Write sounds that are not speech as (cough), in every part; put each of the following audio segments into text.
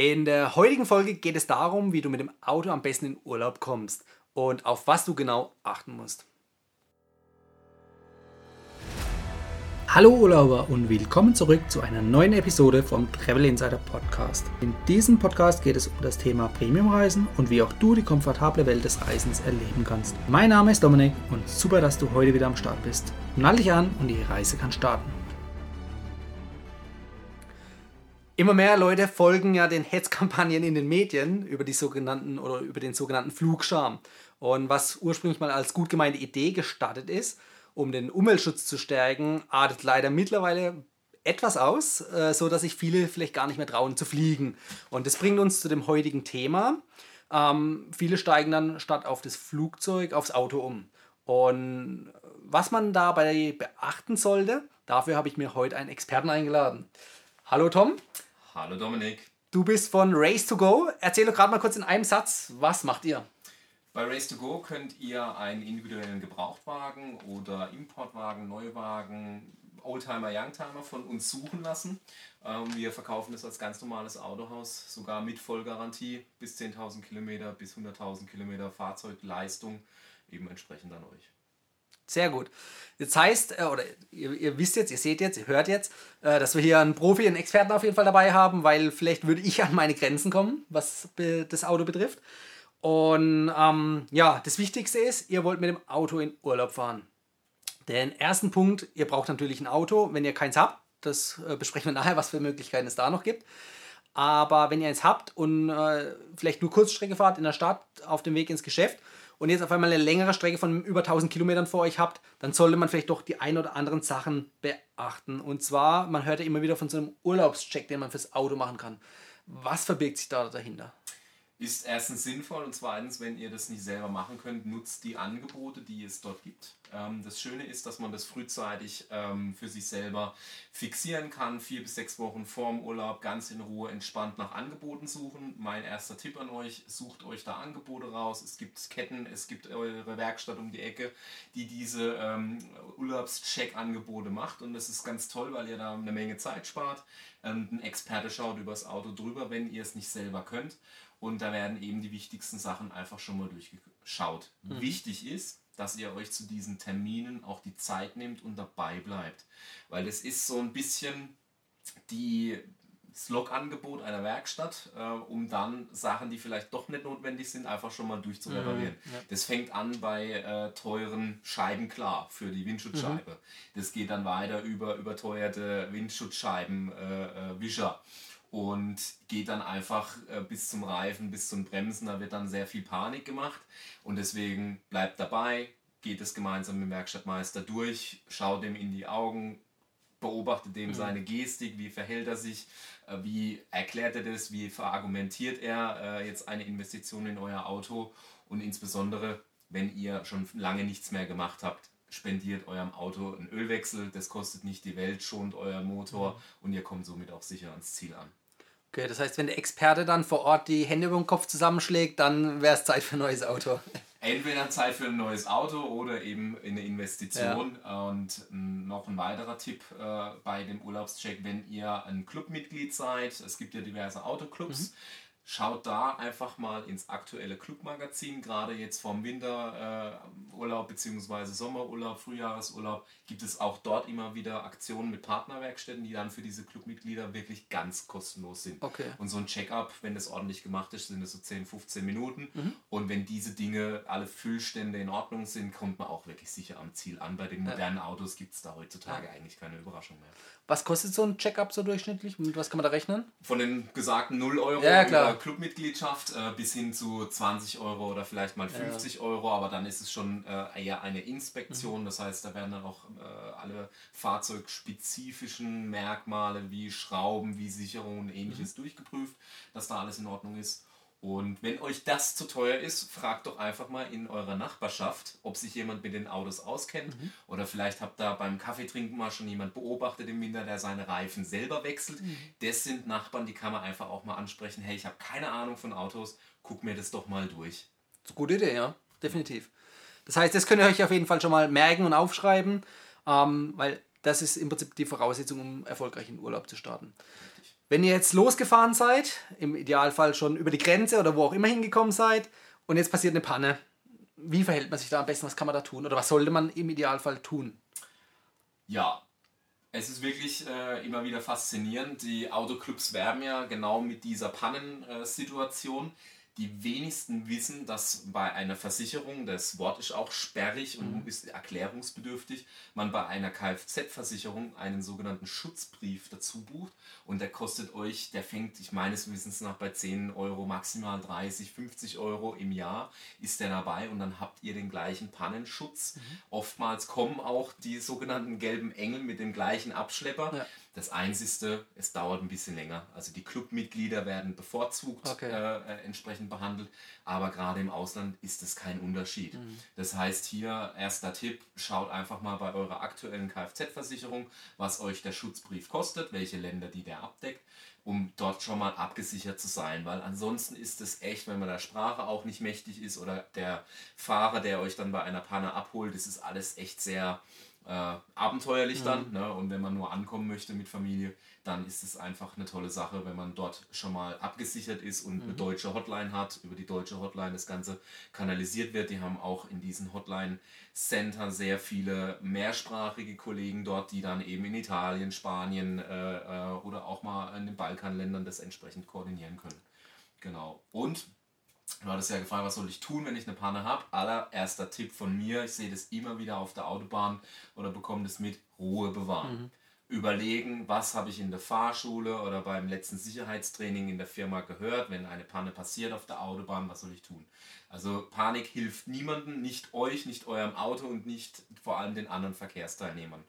In der heutigen Folge geht es darum, wie du mit dem Auto am besten in Urlaub kommst und auf was du genau achten musst. Hallo Urlauber und willkommen zurück zu einer neuen Episode vom Travel Insider Podcast. In diesem Podcast geht es um das Thema Premiumreisen und wie auch du die komfortable Welt des Reisens erleben kannst. Mein Name ist Dominik und super, dass du heute wieder am Start bist. Nall dich an und die Reise kann starten. Immer mehr Leute folgen ja den Hetzkampagnen in den Medien über die sogenannten oder über den sogenannten Flugscham. Und was ursprünglich mal als gut gemeinte Idee gestartet ist, um den Umweltschutz zu stärken, artet leider mittlerweile etwas aus, äh, so dass sich viele vielleicht gar nicht mehr trauen zu fliegen. Und das bringt uns zu dem heutigen Thema. Ähm, viele steigen dann statt auf das Flugzeug aufs Auto um. Und was man dabei beachten sollte, dafür habe ich mir heute einen Experten eingeladen. Hallo Tom. Hallo Dominik. Du bist von Race to Go. Erzähl doch gerade mal kurz in einem Satz, was macht ihr? Bei Race to Go könnt ihr einen individuellen Gebrauchtwagen oder Importwagen, Neuwagen, Oldtimer, Youngtimer von uns suchen lassen. Ähm, wir verkaufen das als ganz normales Autohaus, sogar mit Vollgarantie bis 10.000 Kilometer, bis 100.000 Kilometer Fahrzeugleistung eben entsprechend an euch. Sehr gut. Das heißt, äh, oder ihr, ihr, wisst jetzt, ihr seht jetzt, ihr hört jetzt, äh, dass wir hier einen Profi, einen Experten auf jeden Fall dabei haben, weil vielleicht würde ich an meine Grenzen kommen, was das Auto betrifft. Und ähm, ja, das Wichtigste ist, ihr wollt mit dem Auto in Urlaub fahren. Den ersten Punkt, ihr braucht natürlich ein Auto, wenn ihr keins habt. Das äh, besprechen wir nachher, was für Möglichkeiten es da noch gibt. Aber wenn ihr eins habt und äh, vielleicht nur Kurzstrecke fahrt in der Stadt auf dem Weg ins Geschäft, und jetzt auf einmal eine längere Strecke von über 1000 Kilometern vor euch habt, dann sollte man vielleicht doch die ein oder anderen Sachen beachten. Und zwar, man hört ja immer wieder von so einem Urlaubscheck, den man fürs Auto machen kann. Was verbirgt sich da dahinter? ist erstens sinnvoll und zweitens, wenn ihr das nicht selber machen könnt, nutzt die Angebote, die es dort gibt. Ähm, das Schöne ist, dass man das frühzeitig ähm, für sich selber fixieren kann, vier bis sechs Wochen vorm Urlaub ganz in Ruhe entspannt nach Angeboten suchen. Mein erster Tipp an euch, sucht euch da Angebote raus. Es gibt Ketten, es gibt eure Werkstatt um die Ecke, die diese ähm, Urlaubscheck-Angebote macht und das ist ganz toll, weil ihr da eine Menge Zeit spart. Ähm, ein Experte schaut übers Auto drüber, wenn ihr es nicht selber könnt und da werden eben die wichtigsten Sachen einfach schon mal durchgeschaut. Mhm. Wichtig ist, dass ihr euch zu diesen Terminen auch die Zeit nehmt und dabei bleibt. Weil es ist so ein bisschen die, das Log-Angebot einer Werkstatt, äh, um dann Sachen, die vielleicht doch nicht notwendig sind, einfach schon mal durchzureparieren. Mhm, ja. Das fängt an bei äh, teuren Scheiben klar für die Windschutzscheibe. Mhm. Das geht dann weiter über überteuerte Windschutzscheiben, äh, äh Wischer und geht dann einfach äh, bis zum Reifen, bis zum Bremsen. Da wird dann sehr viel Panik gemacht und deswegen bleibt dabei, geht es gemeinsam mit dem Werkstattmeister durch, schaut ihm in die Augen, beobachtet dem mhm. seine Gestik, wie verhält er sich, äh, wie erklärt er das, wie verargumentiert er äh, jetzt eine Investition in euer Auto und insbesondere, wenn ihr schon lange nichts mehr gemacht habt, spendiert eurem Auto einen Ölwechsel, das kostet nicht die Welt, schont euer Motor mhm. und ihr kommt somit auch sicher ans Ziel an. Okay, das heißt, wenn der Experte dann vor Ort die Hände über den Kopf zusammenschlägt, dann wäre es Zeit für ein neues Auto. (laughs) Entweder Zeit für ein neues Auto oder eben eine Investition. Ja. Und noch ein weiterer Tipp äh, bei dem Urlaubscheck, wenn ihr ein Clubmitglied seid, es gibt ja diverse Autoclubs, mhm. Schaut da einfach mal ins aktuelle Clubmagazin, gerade jetzt vom Winterurlaub äh, bzw. Sommerurlaub, Frühjahresurlaub, gibt es auch dort immer wieder Aktionen mit Partnerwerkstätten, die dann für diese Clubmitglieder wirklich ganz kostenlos sind. Okay. Und so ein Check-up, wenn das ordentlich gemacht ist, sind es so 10, 15 Minuten. Mhm. Und wenn diese Dinge, alle Füllstände in Ordnung sind, kommt man auch wirklich sicher am Ziel an. Bei den modernen ja. Autos gibt es da heutzutage ja. eigentlich keine Überraschung mehr. Was kostet so ein Check-up so durchschnittlich? Mit was kann man da rechnen? Von den gesagten 0 Euro ja, klar. Clubmitgliedschaft äh, bis hin zu 20 Euro oder vielleicht mal 50 ja. Euro, aber dann ist es schon äh, eher eine Inspektion. Mhm. Das heißt, da werden dann auch äh, alle fahrzeugspezifischen Merkmale wie Schrauben, wie Sicherung und ähnliches mhm. durchgeprüft, dass da alles in Ordnung ist. Und wenn euch das zu teuer ist, fragt doch einfach mal in eurer Nachbarschaft, ob sich jemand mit den Autos auskennt. Mhm. Oder vielleicht habt ihr beim Kaffeetrinken mal schon jemand beobachtet im Winter, der seine Reifen selber wechselt. Mhm. Das sind Nachbarn, die kann man einfach auch mal ansprechen. Hey, ich habe keine Ahnung von Autos, guck mir das doch mal durch. Das ist eine gute Idee, ja, definitiv. Das heißt, das könnt ihr euch auf jeden Fall schon mal merken und aufschreiben, ähm, weil das ist im Prinzip die Voraussetzung, um erfolgreich in Urlaub zu starten. Wenn ihr jetzt losgefahren seid, im Idealfall schon über die Grenze oder wo auch immer hingekommen seid, und jetzt passiert eine Panne, wie verhält man sich da am besten? Was kann man da tun? Oder was sollte man im Idealfall tun? Ja, es ist wirklich äh, immer wieder faszinierend. Die Autoclubs werben ja genau mit dieser Pannensituation. Die wenigsten wissen, dass bei einer Versicherung, das Wort ist auch sperrig und ist erklärungsbedürftig, man bei einer Kfz-Versicherung einen sogenannten Schutzbrief dazu bucht und der kostet euch, der fängt, ich meines Wissens nach bei 10 Euro, maximal 30, 50 Euro im Jahr ist der dabei und dann habt ihr den gleichen Pannenschutz. Oftmals kommen auch die sogenannten gelben Engel mit dem gleichen Abschlepper. Ja. Das Einzige, es dauert ein bisschen länger. Also die Clubmitglieder werden bevorzugt Okay. äh, äh, entsprechend behandelt, aber gerade im Ausland ist es kein Unterschied. Das heißt hier, erster Tipp, schaut einfach mal bei eurer aktuellen Kfz-Versicherung, was euch der Schutzbrief kostet, welche Länder die der abdeckt, um dort schon mal abgesichert zu sein, weil ansonsten ist es echt, wenn man der Sprache auch nicht mächtig ist oder der Fahrer, der euch dann bei einer Panne abholt, das ist alles echt sehr äh, abenteuerlich dann. Ne? Und wenn man nur ankommen möchte mit Familie, dann ist es einfach eine tolle Sache, wenn man dort schon mal abgesichert ist und eine deutsche Hotline hat, über die deutsche Hotline das Ganze kanalisiert wird. Die haben auch in diesen Hotline-Center sehr viele mehrsprachige Kollegen dort, die dann eben in Italien, Spanien äh, äh, oder auch mal in den Balkanländern das entsprechend koordinieren können. Genau. Und Du hattest ja gefragt, was soll ich tun, wenn ich eine Panne habe? Allererster Tipp von mir, ich sehe das immer wieder auf der Autobahn oder bekomme das mit, Ruhe bewahren. Überlegen, was habe ich in der Fahrschule oder beim letzten Sicherheitstraining in der Firma gehört, wenn eine Panne passiert auf der Autobahn, was soll ich tun? Also Panik hilft niemandem, nicht euch, nicht eurem Auto und nicht vor allem den anderen Verkehrsteilnehmern.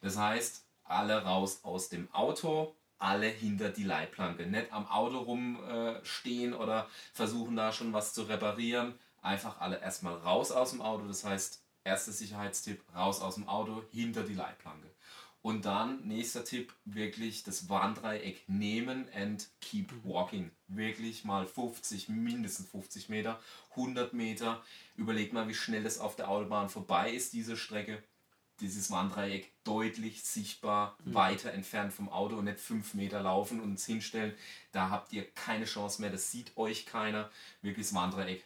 Das heißt, alle raus aus dem Auto, alle hinter die Leitplanke. Nicht am Auto rumstehen äh, oder versuchen da schon was zu reparieren. Einfach alle erstmal raus aus dem Auto. Das heißt, erster Sicherheitstipp, raus aus dem Auto, hinter die Leitplanke. Und dann, nächster Tipp, wirklich das Warndreieck nehmen and keep walking. Wirklich mal 50, mindestens 50 Meter, 100 Meter. Überlegt mal, wie schnell es auf der Autobahn vorbei ist, diese Strecke dieses Warndreieck deutlich sichtbar weiter entfernt vom Auto und nicht fünf Meter laufen und uns hinstellen. Da habt ihr keine Chance mehr, das sieht euch keiner. Wirklich das Warndreieck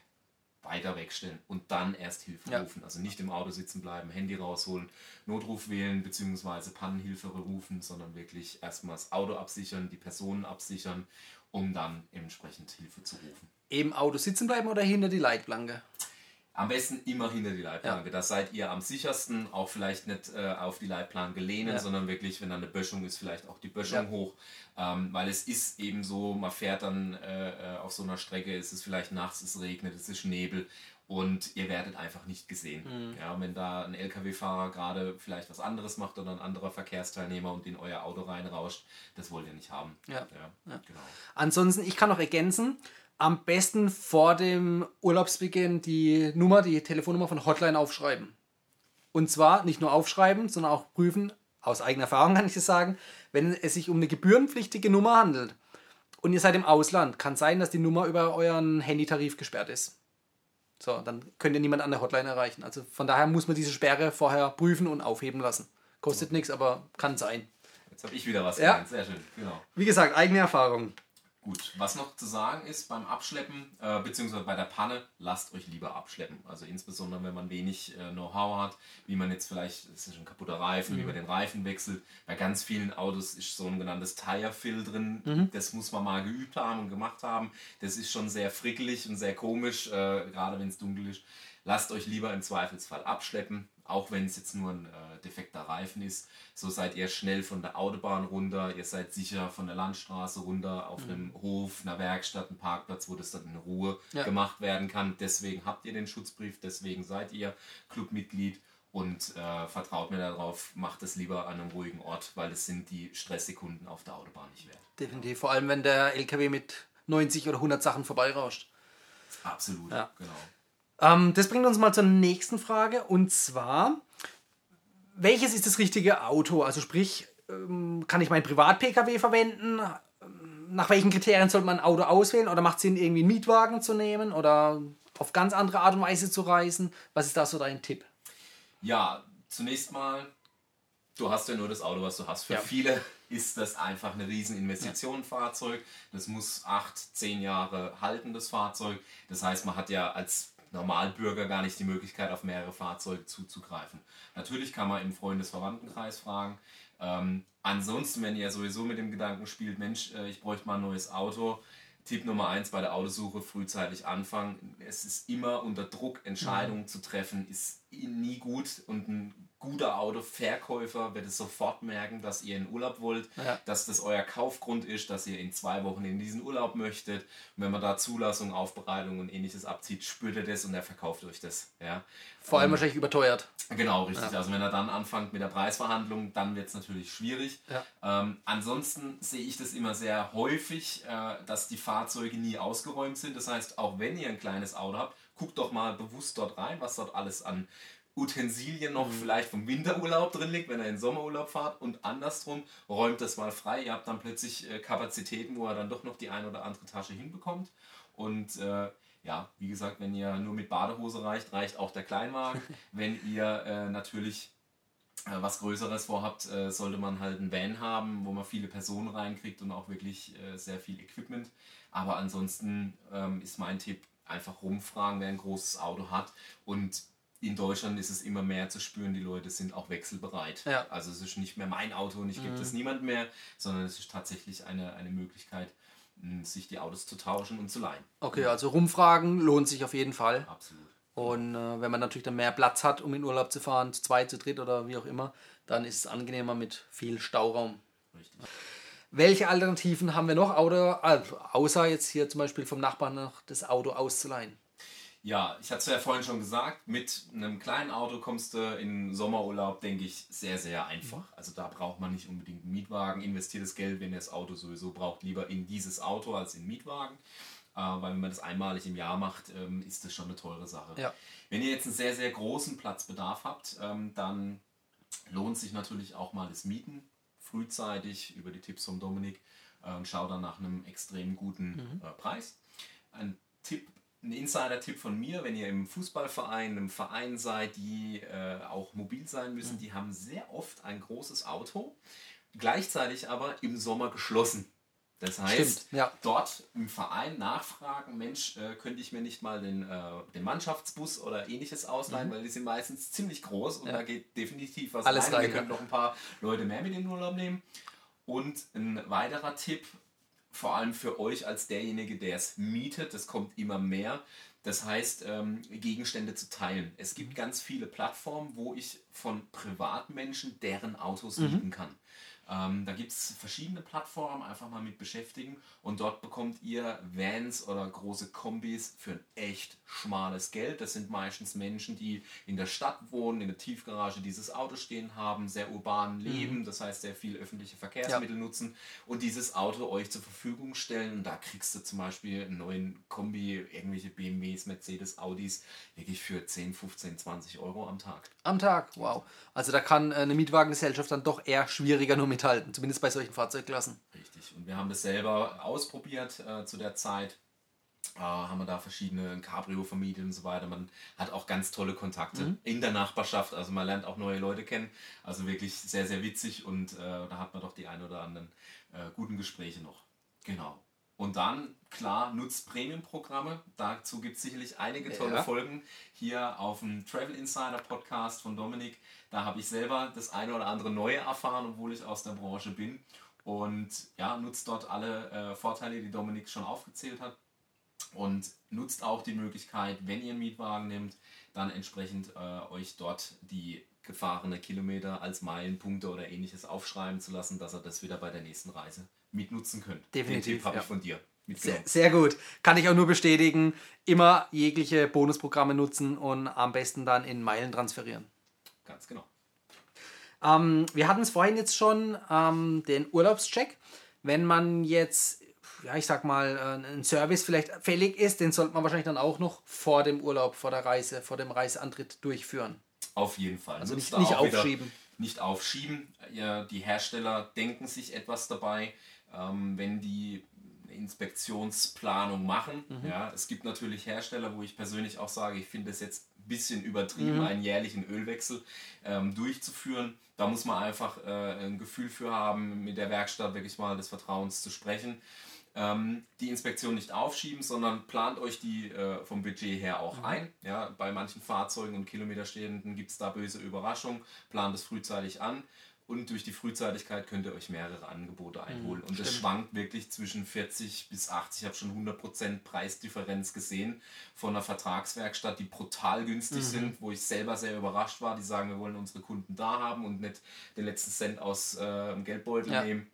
weiter wegstellen und dann erst Hilfe Ja. rufen. Also nicht im Auto sitzen bleiben, Handy rausholen, Notruf wählen bzw. Pannenhilfe rufen, sondern wirklich erstmal das Auto absichern, die Personen absichern, um dann entsprechend Hilfe zu rufen. Im Auto sitzen bleiben oder hinter die Leitplanke? Am besten immer hinter die Leitplanke. Da seid ihr am sichersten. Auch vielleicht nicht äh, auf die Leitplanke lehnen, Ja. sondern wirklich, wenn da eine Böschung ist, vielleicht auch die Böschung Ja. hoch. Ähm, weil es ist eben so, man fährt dann äh, äh, auf so einer Strecke, es ist vielleicht nachts, es regnet, es ist Nebel und ihr werdet einfach nicht gesehen. Mhm. Ja, wenn da ein LKW-Fahrer gerade vielleicht was anderes macht oder ein anderer Verkehrsteilnehmer und in euer Auto reinrauscht, das wollt ihr nicht haben. Ja. ja. Genau. Ansonsten, ich kann noch ergänzen, am besten vor dem Urlaubsbeginn die Nummer, die Telefonnummer von Hotline aufschreiben. Und zwar nicht nur aufschreiben, sondern auch prüfen, aus eigener Erfahrung kann ich das sagen, wenn es sich um eine gebührenpflichtige Nummer handelt und ihr seid im Ausland, kann sein, dass die Nummer über euren Handytarif gesperrt ist. So, dann könnt ihr niemand an der Hotline erreichen. Also von daher muss man diese Sperre vorher prüfen und aufheben lassen. Kostet nichts, aber kann sein. Jetzt habe ich wieder was Ja. gelernt. Sehr schön. Genau. Wie gesagt, eigene Erfahrung. Gut, was noch zu sagen ist beim Abschleppen, äh, beziehungsweise bei der Panne, lasst euch lieber abschleppen. Also insbesondere, wenn man wenig äh, Know-how hat, wie man jetzt vielleicht, es ist ein kaputter Reifen, wie man den Reifen wechselt. Bei ganz vielen Autos ist so ein genanntes Tire-Fill drin. Das muss man mal geübt haben und gemacht haben. Das ist schon sehr frickelig und sehr komisch, äh, gerade wenn es dunkel ist. Lasst euch lieber im Zweifelsfall abschleppen, auch wenn es jetzt nur ein äh, defekter Reifen ist. So seid ihr schnell von der Autobahn runter, ihr seid sicher von der Landstraße runter auf einem Hof, einer Werkstatt, einem Parkplatz, wo das dann in Ruhe Ja. gemacht werden kann. Deswegen habt ihr den Schutzbrief, deswegen seid ihr Clubmitglied und äh, vertraut mir darauf, macht es lieber an einem ruhigen Ort, weil es sind die Stresssekunden auf der Autobahn nicht wert. Definitiv, vor allem wenn der LKW mit 90 oder 100 Sachen vorbeirauscht. Absolut, Ja. genau. Ähm, das bringt uns mal zur nächsten Frage und zwar, welches ist das richtige Auto? Also sprich, ähm, kann ich mein Privat-Pkw verwenden? Ähm, Nach welchen Kriterien sollte man ein Auto auswählen? Oder macht es Sinn, irgendwie einen Mietwagen zu nehmen oder auf ganz andere Art und Weise zu reisen? Was ist da so dein Tipp? Ja, zunächst mal du hast ja nur das Auto, was du hast. Für Ja. viele ist das einfach eine riesen Investition, ein Fahrzeug. Das muss acht, zehn Jahre halten, das Fahrzeug. Das heißt, man hat ja als Normalbürger gar nicht die Möglichkeit, auf mehrere Fahrzeuge zuzugreifen. Natürlich kann man im Freundes-Verwandtenkreis fragen. Ähm, ansonsten, wenn ihr sowieso mit dem Gedanken spielt, Mensch, äh, ich bräuchte mal ein neues Auto, Tipp Nummer eins bei der Autosuche frühzeitig anfangen. Es ist immer unter Druck, Entscheidungen zu treffen, ist nie gut und ein guter Autoverkäufer wird es sofort merken, dass ihr in Urlaub wollt, Ja. dass das euer Kaufgrund ist, dass ihr in zwei Wochen in diesen Urlaub möchtet. Und wenn man da Zulassung, Aufbereitung und ähnliches abzieht, spürt er das und er verkauft euch das. Ja. Vor allem wahrscheinlich überteuert. Genau, richtig. Also wenn er dann anfängt mit der Preisverhandlung, dann wird es natürlich schwierig. Ja. Ähm, ansonsten sehe ich das immer sehr häufig, äh, dass die Fahrzeuge nie ausgeräumt sind. Das heißt, auch wenn ihr ein kleines Auto habt, guckt doch mal bewusst dort rein, was dort alles an Utensilien noch vielleicht vom Winterurlaub drin liegt, wenn ihr in Sommerurlaub fahrt und andersrum räumt das mal frei. Ihr habt dann plötzlich äh, Kapazitäten, wo ihr dann doch noch die ein oder andere Tasche hinbekommt. Und äh, ja, wie gesagt, wenn ihr nur mit Badehose reicht, reicht auch der Kleinwagen. (laughs) wenn ihr äh, natürlich äh, was Größeres vorhabt, äh, sollte man halt einen Van haben, wo man viele Personen reinkriegt und auch wirklich äh, sehr viel Equipment. Aber ansonsten ähm, ist mein Tipp, einfach rumfragen, wer ein großes Auto hat. Und in Deutschland ist es immer mehr zu spüren, die Leute sind auch wechselbereit. Ja. Also es ist nicht mehr mein Auto und ich gebe es niemand mehr, sondern es ist tatsächlich eine, eine Möglichkeit, mh, sich die Autos zu tauschen und zu leihen. Okay, also rumfragen lohnt sich auf jeden Fall. Absolut. Und äh, wenn man natürlich dann mehr Platz hat, um in Urlaub zu fahren, zu zweit, zu dritt oder wie auch immer, dann ist es angenehmer mit viel Stauraum. Richtig. Welche Alternativen haben wir noch, also außer jetzt hier zum Beispiel vom Nachbarn noch das Auto auszuleihen? Ja, ich hatte es ja vorhin schon gesagt, mit einem kleinen Auto kommst du in Sommerurlaub, denke ich, sehr, sehr einfach. Also da braucht man nicht unbedingt einen Mietwagen. Investiert das Geld, wenn ihr das Auto sowieso braucht, lieber in dieses Auto als in den Mietwagen. Äh, weil wenn man das einmalig im Jahr macht, ähm, ist das schon eine teure Sache. Ja. Wenn ihr jetzt einen sehr, sehr großen Platzbedarf habt, ähm, dann lohnt sich natürlich auch mal das Mieten frühzeitig über die Tipps von Dominik äh, und schau dann nach einem extrem guten äh, Preis. Ein Tipp, ein Insider-Tipp von mir, wenn ihr im Fußballverein, einem Verein seid, die äh, auch mobil sein müssen, die haben sehr oft ein großes Auto, gleichzeitig aber im Sommer geschlossen. Das heißt, Stimmt, ja. dort im Verein nachfragen, Mensch, äh, könnte ich mir nicht mal den, äh, den Mannschaftsbus oder ähnliches ausleihen, weil die sind meistens ziemlich groß und Mhm. Ja. da geht definitiv was Alles rein. rein, Wir können noch ein paar Leute mehr mit in den Urlaub nehmen. Und ein weiterer Tipp, vor allem für euch als derjenige, der es mietet, das kommt immer mehr. Das heißt, ähm, Gegenstände zu teilen. Es gibt ganz viele Plattformen, wo ich von Privatmenschen deren Autos mieten kann. Ähm, da gibt es verschiedene Plattformen, einfach mal mit beschäftigen und dort bekommt ihr Vans oder große Kombis für ein echt schmales Geld. Das sind meistens Menschen, die in der Stadt wohnen, in der Tiefgarage dieses Auto stehen haben, sehr urban leben, das heißt sehr viel öffentliche Verkehrsmittel nutzen und dieses Auto euch zur Verfügung stellen. Und da kriegst du zum Beispiel einen neuen Kombi, irgendwelche BMWs, Mercedes, Audis, wirklich für 10, 15, 20 Euro am Tag. Am Tag, wow. Also da kann äh, eine Mietwagengesellschaft dann doch eher schwieriger nur mithalten, zumindest bei solchen Fahrzeugklassen. Richtig. Und wir haben das selber ausprobiert äh, zu der Zeit. Äh, haben wir da verschiedene ein Cabrio vermietet und so weiter. Man hat auch ganz tolle Kontakte in der Nachbarschaft. Also man lernt auch neue Leute kennen. Also wirklich sehr, sehr witzig und äh, da hat man doch die ein oder anderen äh, guten Gespräche noch. Genau. Und dann, klar, nutzt Premium-Programme. Dazu gibt es sicherlich einige tolle Ja. Folgen hier auf dem Travel Insider Podcast von Dominik. Da habe ich selber das eine oder andere Neue erfahren, obwohl ich aus der Branche bin. Und ja, nutzt dort alle äh, Vorteile, die Dominik schon aufgezählt hat. Und nutzt auch die Möglichkeit, wenn ihr einen Mietwagen nehmt, dann entsprechend äh, euch dort die gefahrene Kilometer als Meilenpunkte oder ähnliches aufschreiben zu lassen, dass ihr das wieder bei der nächsten Reise mitnutzen könnt. Definitiv, Den Tipp habe ja. ich von dir Sehr, sehr gut. Kann ich auch nur bestätigen. Immer jegliche Bonusprogramme nutzen und am besten dann in Meilen transferieren. Ganz genau. Ähm, wir hatten es vorhin jetzt schon, ähm, den Urlaubscheck. Wenn man jetzt, ja, ich sag mal, äh, ein Service vielleicht fällig ist, den sollte man wahrscheinlich dann auch noch vor dem Urlaub, vor der Reise, vor dem Reiseantritt durchführen. Auf jeden Fall. Also nicht- nicht wieder- aufschieben. Nicht aufschieben. Ja, die Hersteller denken sich etwas dabei, ähm, wenn die Inspektionsplanung machen. Mhm. Ja, es gibt natürlich Hersteller, wo ich persönlich auch sage, ich finde es jetzt bisschen übertrieben, einen jährlichen Ölwechsel ähm, durchzuführen. Da muss man einfach äh, ein Gefühl für haben, mit der Werkstatt wirklich mal des Vertrauens zu sprechen. Ähm, die Inspektion nicht aufschieben, sondern plant euch die äh, vom Budget her auch ein. Ja, bei manchen Fahrzeugen und Kilometerstehenden gibt es da böse Überraschungen. Plant es frühzeitig an. Und durch die Frühzeitigkeit könnt ihr euch mehrere Angebote einholen. und das schwankt wirklich zwischen 40 bis 80. Ich habe schon 100% Preisdifferenz gesehen von einer Vertragswerkstatt, die brutal günstig sind, wo ich selber sehr überrascht war. Die sagen, wir wollen unsere Kunden da haben und nicht den letzten Cent aus äh, dem Geldbeutel Ja. nehmen.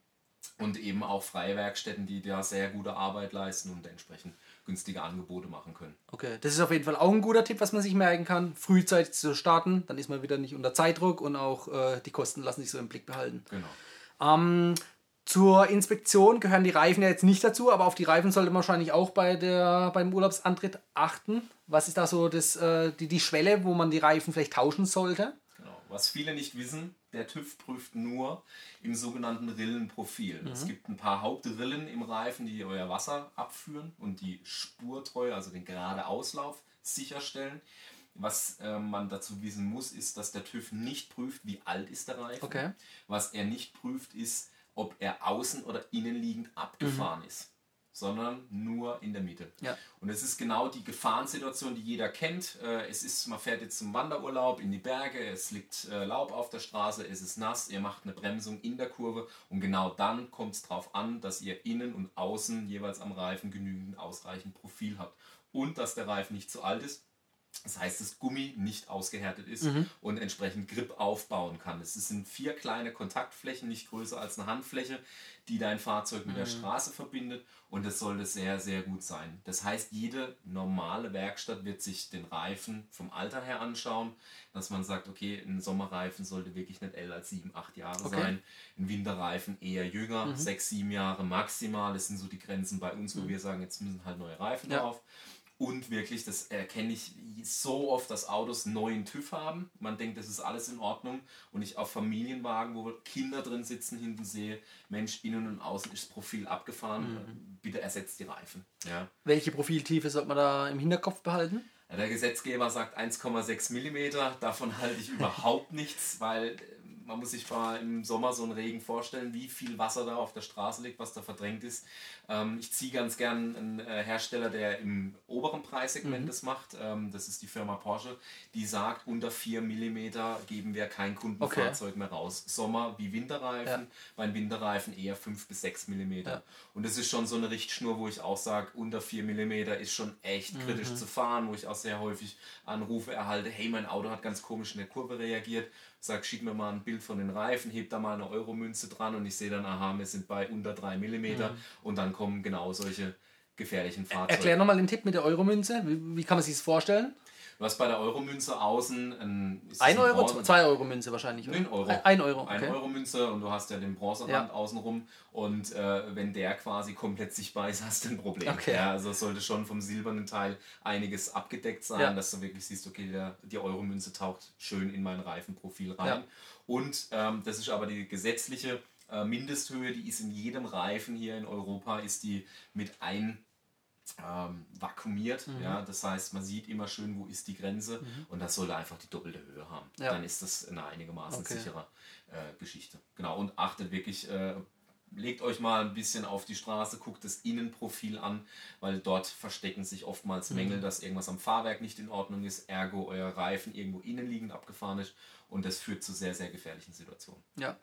Und eben auch freie Werkstätten, die da sehr gute Arbeit leisten und entsprechend günstige Angebote machen können. Okay, das ist auf jeden Fall auch ein guter Tipp, was man sich merken kann. Frühzeitig zu starten, dann ist man wieder nicht unter Zeitdruck und auch äh, die Kosten lassen sich so im Blick behalten. Genau. Ähm, zur Inspektion gehören die Reifen ja jetzt nicht dazu, aber auf die Reifen sollte man wahrscheinlich auch bei der, beim Urlaubsantritt achten. Was ist da so das, äh, die, die Schwelle, wo man die Reifen vielleicht tauschen sollte? Genau. Was viele nicht wissen, der TÜV prüft nur im sogenannten Rillenprofil. Es gibt ein paar Hauptrillen im Reifen, die euer Wasser abführen und die Spurtreue, also den gerade Auslauf, sicherstellen. Was äh, man dazu wissen muss, ist, dass der TÜV nicht prüft, wie alt ist der Reifen. Okay. Was er nicht prüft, ist, ob er außen oder innenliegend abgefahren ist, sondern nur in der Mitte. Ja. Und es ist genau die Gefahrensituation, die jeder kennt. Äh, Es ist, man fährt jetzt zum Wanderurlaub in die Berge, es liegt äh, Laub auf der Straße, es ist nass, ihr macht eine Bremsung in der Kurve und genau dann kommt es darauf an, dass ihr innen und außen jeweils am Reifen genügend ausreichend Profil habt und dass der Reifen nicht zu alt ist. Das heißt, das Gummi nicht ausgehärtet ist und entsprechend Grip aufbauen kann. Es sind vier kleine Kontaktflächen, nicht größer als eine Handfläche, die dein Fahrzeug mit der Straße verbindet und das sollte sehr, sehr gut sein. Das heißt, jede normale Werkstatt wird sich den Reifen vom Alter her anschauen, dass man sagt, okay, ein Sommerreifen sollte wirklich nicht älter als sieben, acht Jahre Okay. sein, ein Winterreifen eher jünger, sechs, sieben Jahre maximal. Das sind so die Grenzen bei uns, wo wir sagen, jetzt müssen halt neue Reifen Ja. drauf. Und wirklich, das erkenne ich so oft, dass Autos neuen TÜV haben. Man denkt, das ist alles in Ordnung. Und ich auf Familienwagen, wo Kinder drin sitzen, hinten sehe, Mensch, innen und außen ist das Profil abgefahren. Bitte ersetzt die Reifen. Ja. Welche Profiltiefe sollte man da im Hinterkopf behalten? Der Gesetzgeber sagt 1,6 mm. Davon halte ich überhaupt nichts, weil man muss sich mal im Sommer so einen Regen vorstellen, wie viel Wasser da auf der Straße liegt, was da verdrängt ist. Ähm, ich ziehe ganz gern einen äh, Hersteller, der im oberen Preissegment das macht. Ähm, das ist die Firma Porsche. Die sagt, unter 4 mm geben wir kein Kundenfahrzeug mehr raus. Sommer wie Winterreifen, Ja. bei Winterreifen eher 5 bis 6 mm. Ja. Und das ist schon so eine Richtschnur, wo ich auch sage, unter 4 mm ist schon echt Mhm. kritisch zu fahren, wo ich auch sehr häufig Anrufe erhalte, hey, mein Auto hat ganz komisch in der Kurve reagiert. Sag, schick mir mal ein Bild von den Reifen, heb da mal eine Euromünze dran und ich sehe dann, aha, wir sind bei unter 3 mm und dann kommen genau solche gefährlichen Fahrzeuge. Mhm. Erklär nochmal den Tipp mit der Euromünze. Wie, wie kann man sich das vorstellen? Du hast bei der Euromünze außen ein, ist das Ein Euro, Bronze- zwei Euro Münze wahrscheinlich. oder? Ein Euro. Ein, ein Euro, okay. Ein Euro Münze und du hast ja den Bronzerand Ja. außenrum und äh, wenn der quasi komplett sichtbar ist, hast du ein Problem. Okay. Ja, also es sollte schon vom silbernen Teil einiges abgedeckt sein, Ja. dass du wirklich siehst, okay, der, die Euro-Münze taucht schön in mein Reifenprofil rein. Ja. Und ähm, das ist aber die gesetzliche äh, Mindesthöhe, die ist in jedem Reifen hier in Europa, ist die mit ein ähm, vakuumiert. Mhm. Ja, das heißt, man sieht immer schön, wo ist die Grenze und das sollte einfach die doppelte Höhe haben. Ja. Dann ist das eine einigermaßen Okay. sichere äh, Geschichte. Genau, und achtet wirklich, äh, legt euch mal ein bisschen auf die Straße, guckt das Innenprofil an, weil dort verstecken sich oftmals Mängel, dass irgendwas am Fahrwerk nicht in Ordnung ist, ergo euer Reifen irgendwo innenliegend abgefahren ist und das führt zu sehr, sehr gefährlichen Situationen. Ja.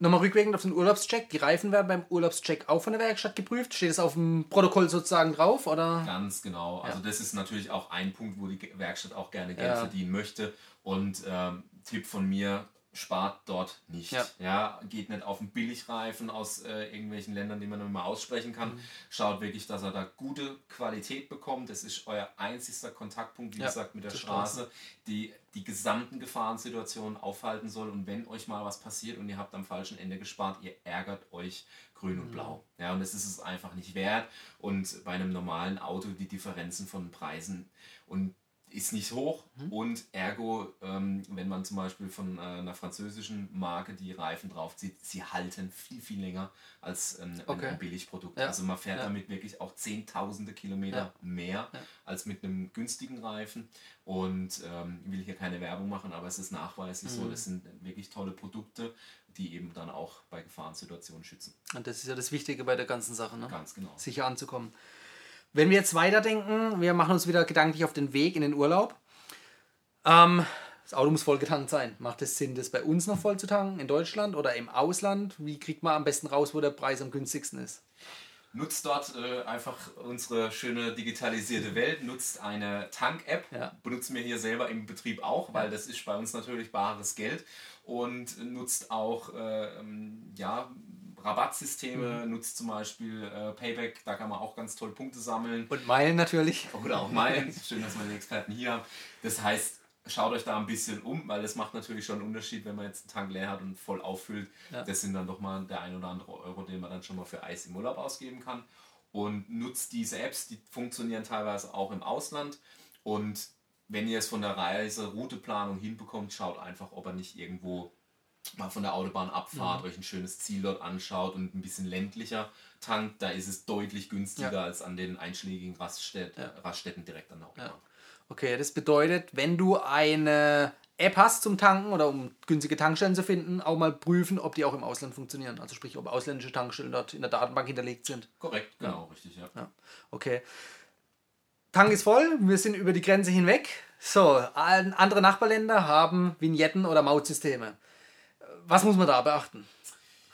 Nochmal rückwirkend auf den Urlaubscheck. Die Reifen werden beim Urlaubscheck auch von der Werkstatt geprüft. Steht es auf dem Protokoll sozusagen drauf? Oder? Ganz genau. Also das ist natürlich auch ein Punkt, wo die Werkstatt auch gerne Geld Ja. verdienen möchte. Und ähm, Tipp von mir, spart dort nicht. Ja. geht nicht auf einen Billigreifen aus äh, irgendwelchen Ländern, die man nicht mal aussprechen kann. Mhm. Schaut wirklich, dass er da gute Qualität bekommt. Das ist euer einzigster Kontaktpunkt, wie Ja, gesagt, mit der zur Straße, die die gesamten Gefahrensituationen aufhalten soll. Und wenn euch mal was passiert und ihr habt am falschen Ende gespart, ihr ärgert euch grün Mhm. und blau. Ja, und das ist es einfach nicht wert. Und bei einem normalen Auto die Differenzen von Preisen und ist nicht hoch und ergo, ähm, wenn man zum Beispiel von äh, einer französischen Marke die Reifen draufzieht, sie halten viel, viel länger als ähm, ein- Okay. ein Billigprodukt. Ja. Also man fährt Ja. damit wirklich auch zehntausende Kilometer Ja. mehr als mit einem günstigen Reifen. Und ähm, ich will hier keine Werbung machen, aber es ist nachweislich Mhm. so, das sind wirklich tolle Produkte, die eben dann auch bei Gefahrensituationen schützen. Und das ist ja das Wichtige bei der ganzen Sache, ne? Ganz genau. sicher anzukommen. Wenn wir jetzt weiterdenken, wir machen uns wieder gedanklich auf den Weg in den Urlaub. Ähm, das Auto muss voll getankt sein. Macht es Sinn, das bei uns noch voll zu tanken, in Deutschland oder im Ausland? Wie kriegt man am besten raus, wo der Preis am günstigsten ist? Nutzt dort äh, einfach unsere schöne digitalisierte Welt, nutzt eine Tank-App, Ja. benutzen wir hier selber im Betrieb auch, weil das ist bei uns natürlich bares Geld und nutzt auch äh, ähm, ja, Rabattsysteme, Mhm. nutzt zum Beispiel äh, Payback, da kann man auch ganz toll Punkte sammeln. Und Meilen natürlich. Oder auch Meilen. (laughs) Schön, dass wir den Experten hier haben. Das heißt, schaut euch da ein bisschen um, weil es macht natürlich schon einen Unterschied, wenn man jetzt einen Tank leer hat und voll auffüllt. Ja. Das sind dann doch mal der ein oder andere Euro, den man dann schon mal für Eis im Urlaub ausgeben kann. Und nutzt diese Apps, die funktionieren teilweise auch im Ausland. Und wenn ihr es von der Reise, Routeplanung hinbekommt, schaut einfach, ob er nicht irgendwo mal von der Autobahn abfahrt, euch ein schönes Ziel dort anschaut und ein bisschen ländlicher tankt, da ist es deutlich günstiger Ja. als an den einschlägigen Raststätten, Ja. Raststätten direkt an der Autobahn. Okay, das bedeutet, wenn du eine App hast zum Tanken oder um günstige Tankstellen zu finden, auch mal prüfen, ob die auch im Ausland funktionieren. Also sprich, ob ausländische Tankstellen dort in der Datenbank hinterlegt sind. Korrekt, genau, richtig, ja. Ja, okay. Tank ist voll, wir sind über die Grenze hinweg. So, an- andere Nachbarländer haben Vignetten oder Mautsysteme. Was muss man da beachten?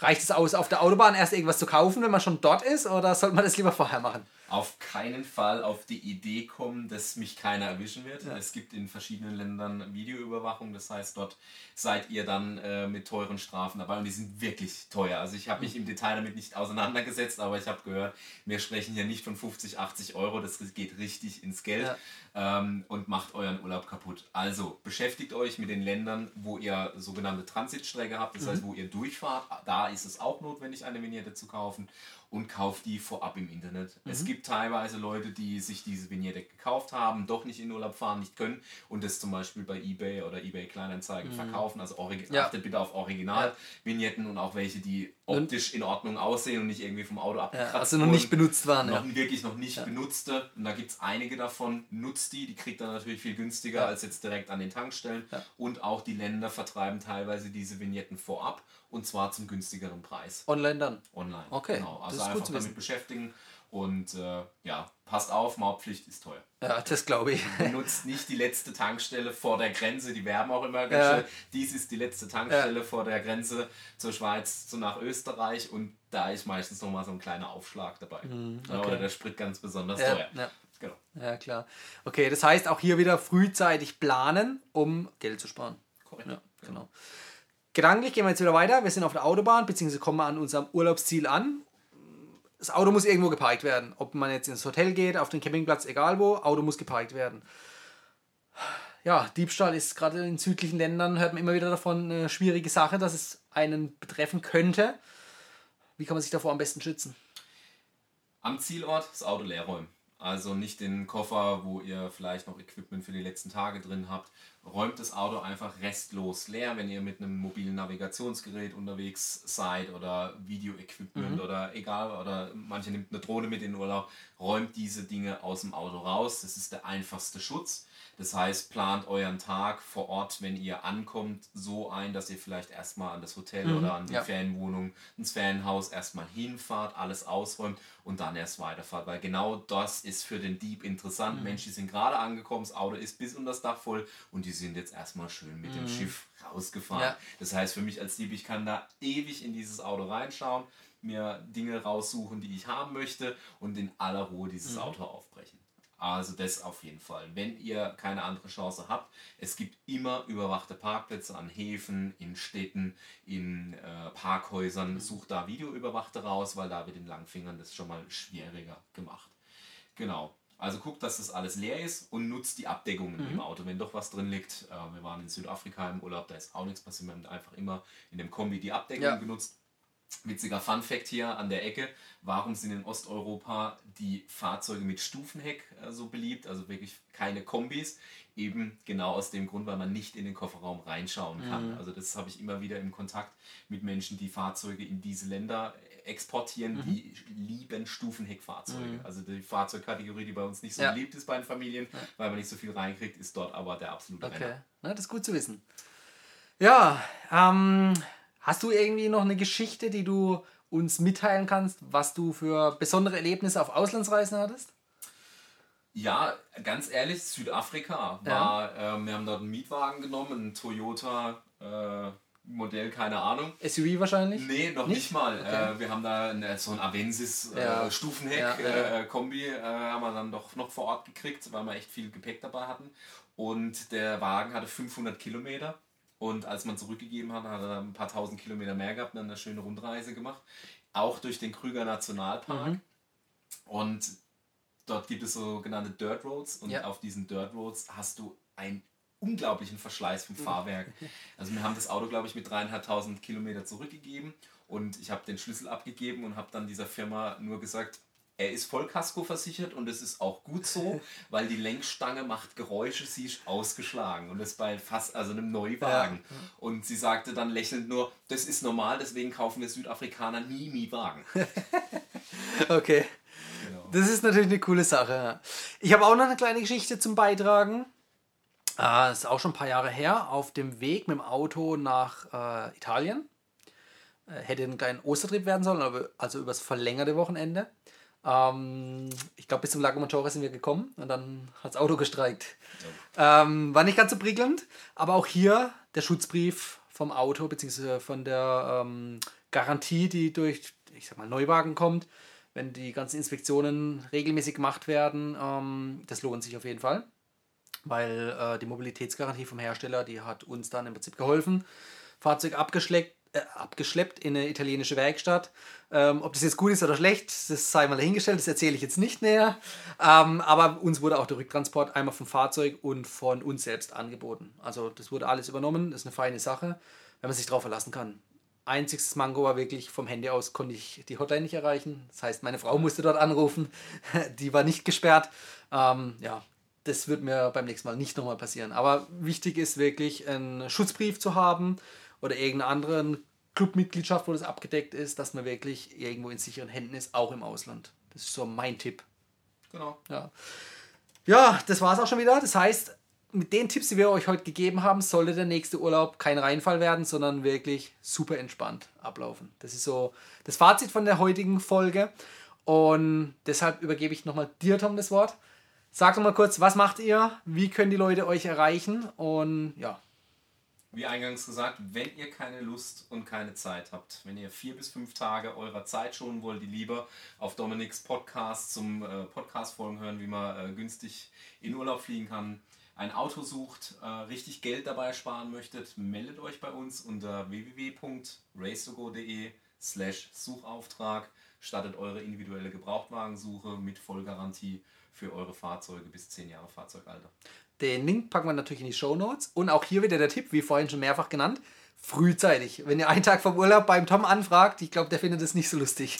Reicht es aus, auf der Autobahn erst irgendwas zu kaufen, wenn man schon dort ist, oder sollte man das lieber vorher machen? Auf keinen Fall auf die Idee kommen, dass mich keiner erwischen wird. Es gibt in verschiedenen Ländern Videoüberwachung, das heißt, dort seid ihr dann äh, mit teuren Strafen dabei und die sind wirklich teuer. Also ich habe mich im Detail damit nicht auseinandergesetzt, aber ich habe gehört, wir sprechen hier nicht von 50, 80 Euro, das geht richtig ins Geld ähm, und macht euren Urlaub kaputt. Also beschäftigt euch mit den Ländern, wo ihr sogenannte Transitstrecke habt, das heißt, wo ihr durchfahrt. Da ist es auch notwendig, eine Vignette zu kaufen und kauft die vorab im Internet. Es gibt teilweise Leute, die sich diese Vignette gekauft haben, doch nicht in Urlaub fahren, nicht können und das zum Beispiel bei eBay oder eBay Kleinanzeigen verkaufen. Also Ja. achtet bitte auf Original-Vignetten und auch welche, die optisch in Ordnung aussehen und nicht irgendwie vom Auto Ja, abgekratzt also noch nicht benutzt waren. noch Ja. wirklich noch nicht benutzte. Und da gibt es einige davon. Nutzt die, die kriegt ihr natürlich viel günstiger Ja. als jetzt direkt an den Tankstellen. Ja. Und auch die Länder vertreiben teilweise diese Vignetten vorab und zwar zum günstigeren Preis Online dann. online. Okay, genau. das Also ist gut einfach damit beschäftigen und äh, ja, passt auf, Mautpflicht ist teuer. Ja, das glaube ich. (laughs) Nutzt nicht die letzte Tankstelle vor der Grenze, die werben auch immer ganz Ja. schnell. Dies ist die letzte Tankstelle vor der Grenze zur Schweiz, zu nach Österreich und da ist meistens nochmal so ein kleiner Aufschlag dabei. Ja, Mhm, okay. Oder der Sprit ganz besonders Ja, teuer. ja. Genau. ja, klar. Okay, das heißt auch hier wieder frühzeitig planen, um Geld zu sparen. Korrekt. Ja, genau. Gedanklich gehen wir jetzt wieder weiter. Wir sind auf der Autobahn, beziehungsweise kommen wir an unserem Urlaubsziel an. Das Auto muss irgendwo geparkt werden. Ob man jetzt ins Hotel geht, auf den Campingplatz, egal wo, Auto muss geparkt werden. Ja, Diebstahl ist gerade in südlichen Ländern, hört man immer wieder davon, eine schwierige Sache, dass es einen betreffen könnte. Wie kann man sich davor am besten schützen? Am Zielort das Auto leer räumen. Also nicht den Koffer, wo ihr vielleicht noch Equipment für die letzten Tage drin habt. Räumt das Auto einfach restlos leer, wenn ihr mit einem mobilen Navigationsgerät unterwegs seid oder Videoequipment oder egal, oder manche nimmt eine Drohne mit in den Urlaub. Räumt diese Dinge aus dem Auto raus. Das ist der einfachste Schutz. Das heißt, plant euren Tag vor Ort, wenn ihr ankommt, so ein, dass ihr vielleicht erstmal an das Hotel oder an die ja. Ferienwohnung, ins Ferienhaus erstmal hinfahrt, alles ausräumt und dann erst weiterfahrt. Weil genau das ist für den Dieb interessant. Mensch, die sind gerade angekommen, das Auto ist bis unter das Dach voll und die sind jetzt erstmal schön mit dem Schiff rausgefahren. Ja. Das heißt für mich als Dieb, ich kann da ewig in dieses Auto reinschauen, mir Dinge raussuchen, die ich haben möchte und in aller Ruhe dieses Auto aufbrechen. Also das auf jeden Fall. Wenn ihr keine andere Chance habt, es gibt immer überwachte Parkplätze an Häfen, in Städten, in äh, Parkhäusern. Sucht da Videoüberwachte raus, weil da wird den Langfingern das schon mal schwieriger gemacht. Genau. Also guckt, dass das alles leer ist und nutzt die Abdeckungen im Auto, wenn doch was drin liegt. Äh, wir waren in Südafrika im Urlaub, da ist auch nichts passiert. Wir haben einfach immer in dem Kombi die Abdeckung Ja. genutzt. Witziger Fun Fact hier an der Ecke. Warum sind in Osteuropa die Fahrzeuge mit Stufenheck äh, so beliebt? Also wirklich keine Kombis. Eben genau aus dem Grund, weil man nicht in den Kofferraum reinschauen kann. Mhm. Also das habe ich immer wieder im Kontakt mit Menschen, die Fahrzeuge in diese Länder exportieren, mhm. die lieben Stufenheckfahrzeuge. Mhm. Also die Fahrzeugkategorie, die bei uns nicht so ja. beliebt ist bei den Familien, ja. weil man nicht so viel reinkriegt, ist dort aber der absolute okay. Renner. Na, das ist gut zu wissen. Ja, ähm, hast du irgendwie noch eine Geschichte, die du uns mitteilen kannst, was du für besondere Erlebnisse auf Auslandsreisen hattest? Ja, ganz ehrlich, Südafrika war, ja. äh, wir haben dort einen Mietwagen genommen, einen Toyota äh, Modell, keine Ahnung. SUV wahrscheinlich? Nee, noch nicht, nicht mal. Okay. Äh, wir haben da eine, so ein Avensis äh, ja. Stufenheck ja, ja. Äh, äh, haben wir dann doch noch vor Ort gekriegt, weil wir echt viel Gepäck dabei hatten. Und der Wagen hatte 500 Kilometer. Und als man zurückgegeben hat, hat er ein paar tausend Kilometer mehr gehabt und dann eine schöne Rundreise gemacht. Auch durch den Krüger Nationalpark. Mhm. Und dort gibt es sogenannte Dirt Roads. Und auf diesen Dirt Roads hast du ein unglaublichen Verschleiß vom Fahrwerk. Also wir haben das Auto, glaube ich, mit dreieinhalbtausend Kilometer zurückgegeben und ich habe den Schlüssel abgegeben und habe dann dieser Firma nur gesagt, er ist Vollkasko versichert und es ist auch gut so, (laughs) weil die Lenkstange macht Geräusche, sie ist ausgeschlagen und das bei fast also einem Neuwagen. Ja. Und sie sagte dann lächelnd nur, das ist normal, deswegen kaufen wir Südafrikaner nie Miewagen. (laughs) okay. Das ist natürlich eine coole Sache. Ich habe auch noch eine kleine Geschichte zum Beitragen. Äh, ist auch schon ein paar Jahre her, auf dem Weg mit dem Auto nach äh, Italien. Äh, hätte ein kleiner Ostertrip werden sollen, also übers verlängerte Wochenende. Ähm, ich glaube, bis zum Lago Maggiore sind wir gekommen und dann hat das Auto gestreikt. Ja. Ähm, war nicht ganz so prickelnd, aber auch hier der Schutzbrief vom Auto bzw. von der ähm, Garantie, die durch, ich sag mal, Neuwagen kommt, wenn die ganzen Inspektionen regelmäßig gemacht werden, ähm, das lohnt sich auf jeden Fall weil äh, die Mobilitätsgarantie vom Hersteller, die hat uns dann im Prinzip geholfen. Fahrzeug abgeschleppt, äh, abgeschleppt in eine italienische Werkstatt. Ähm, ob das jetzt gut ist oder schlecht, das sei mal dahingestellt, das erzähle ich jetzt nicht näher. Ähm, aber uns wurde auch der Rücktransport einmal vom Fahrzeug und von uns selbst angeboten. Also das wurde alles übernommen, das ist eine feine Sache, wenn man sich darauf verlassen kann. Einziges Mango war wirklich, vom Handy aus konnte ich die Hotline nicht erreichen. Das heißt, meine Frau musste dort anrufen. (laughs) die war nicht gesperrt. Ähm, ja, das wird mir beim nächsten Mal nicht nochmal passieren. Aber wichtig ist wirklich, einen Schutzbrief zu haben oder irgendeine andere Clubmitgliedschaft, wo das abgedeckt ist, dass man wirklich irgendwo in sicheren Händen ist, auch im Ausland. Das ist so mein Tipp. Genau. Ja, ja das war es auch schon wieder. Das heißt, mit den Tipps, die wir euch heute gegeben haben, sollte der nächste Urlaub kein Reinfall werden, sondern wirklich super entspannt ablaufen. Das ist so das Fazit von der heutigen Folge. Und deshalb übergebe ich nochmal dir, Tom, das Wort. Sag doch mal kurz, was macht ihr? Wie können die Leute euch erreichen? Und ja. Wie eingangs gesagt, wenn ihr keine Lust und keine Zeit habt, wenn ihr vier bis fünf Tage eurer Zeit schonen wollt, die lieber auf Dominiks Podcast zum äh, Podcast-Folgen hören, wie man äh, günstig in Urlaub fliegen kann, ein Auto sucht, äh, richtig Geld dabei sparen möchtet, meldet euch bei uns unter www.racetogo.de slash Suchauftrag, startet eure individuelle Gebrauchtwagensuche mit Vollgarantie für eure Fahrzeuge bis 10 Jahre Fahrzeugalter. Den Link packen wir natürlich in die Show Notes. Und auch hier wieder der Tipp, wie vorhin schon mehrfach genannt, frühzeitig. Wenn ihr einen Tag vom Urlaub beim Tom anfragt, ich glaube, der findet es nicht so lustig.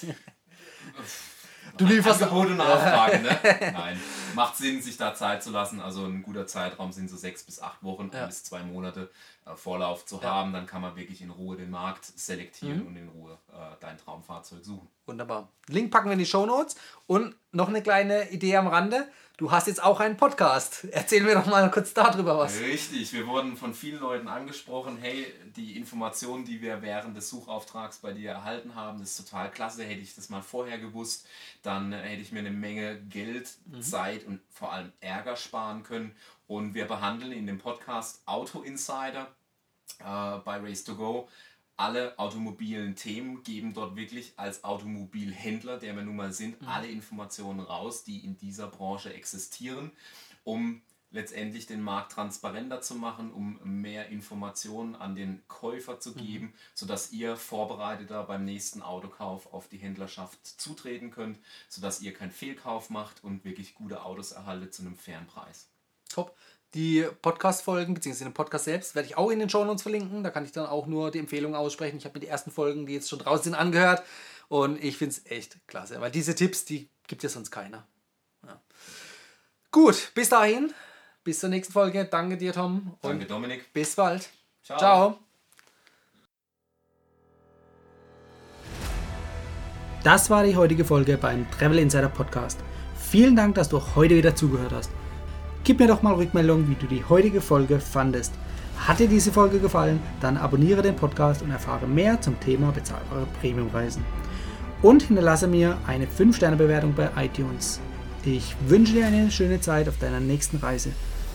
Du lieferst Angebot und Nachfrage, ne? (laughs) Nein. Macht Sinn, sich da Zeit zu lassen. Also ein guter Zeitraum sind so sechs bis acht Wochen, ja. bis zwei Monate äh, Vorlauf zu ja. haben. Dann kann man wirklich in Ruhe den Markt selektieren mhm. und in Ruhe äh, dein Traumfahrzeug suchen. Wunderbar. Link packen wir in die Show Notes. Und noch eine kleine Idee am Rande. Du hast jetzt auch einen Podcast. Erzähl mir doch mal kurz darüber was. Richtig, wir wurden von vielen Leuten angesprochen, hey, die Informationen, die wir während des Suchauftrags bei dir erhalten haben, das ist total klasse. Hätte ich das mal vorher gewusst, dann hätte ich mir eine Menge Geld, mhm. Zeit und vor allem Ärger sparen können. Und wir behandeln in dem Podcast Auto Insider äh, bei Race to Go alle automobilen Themen, geben dort wirklich als Automobilhändler, der wir nun mal sind, mhm. alle Informationen raus, die in dieser Branche existieren, um letztendlich den Markt transparenter zu machen, um mehr Informationen an den Käufer zu mhm. geben, mhm. sodass ihr vorbereiteter beim nächsten Autokauf auf die Händlerschaft zutreten könnt, sodass ihr keinen Fehlkauf macht und wirklich gute Autos erhaltet zu einem fairen Preis. Top. die Podcast-Folgen, beziehungsweise den Podcast selbst, werde ich auch in den Show Notes verlinken. Da kann ich dann auch nur die Empfehlung aussprechen. Ich habe mir die ersten Folgen, die jetzt schon draußen sind, angehört. Und ich finde es echt klasse, weil diese Tipps, die gibt ja sonst keiner. Ja. Gut, bis dahin. Bis zur nächsten Folge. Danke dir, Tom. Und Danke, Dominik. Bis bald. Ciao. Ciao. Das war die heutige Folge beim Travel Insider Podcast. Vielen Dank, dass du heute wieder zugehört hast. Gib mir doch mal Rückmeldung, wie du die heutige Folge fandest. Hat dir diese Folge gefallen, dann abonniere den Podcast und erfahre mehr zum Thema bezahlbare Premiumreisen. Und hinterlasse mir eine 5-Sterne-Bewertung bei iTunes. Ich wünsche dir eine schöne Zeit auf deiner nächsten Reise.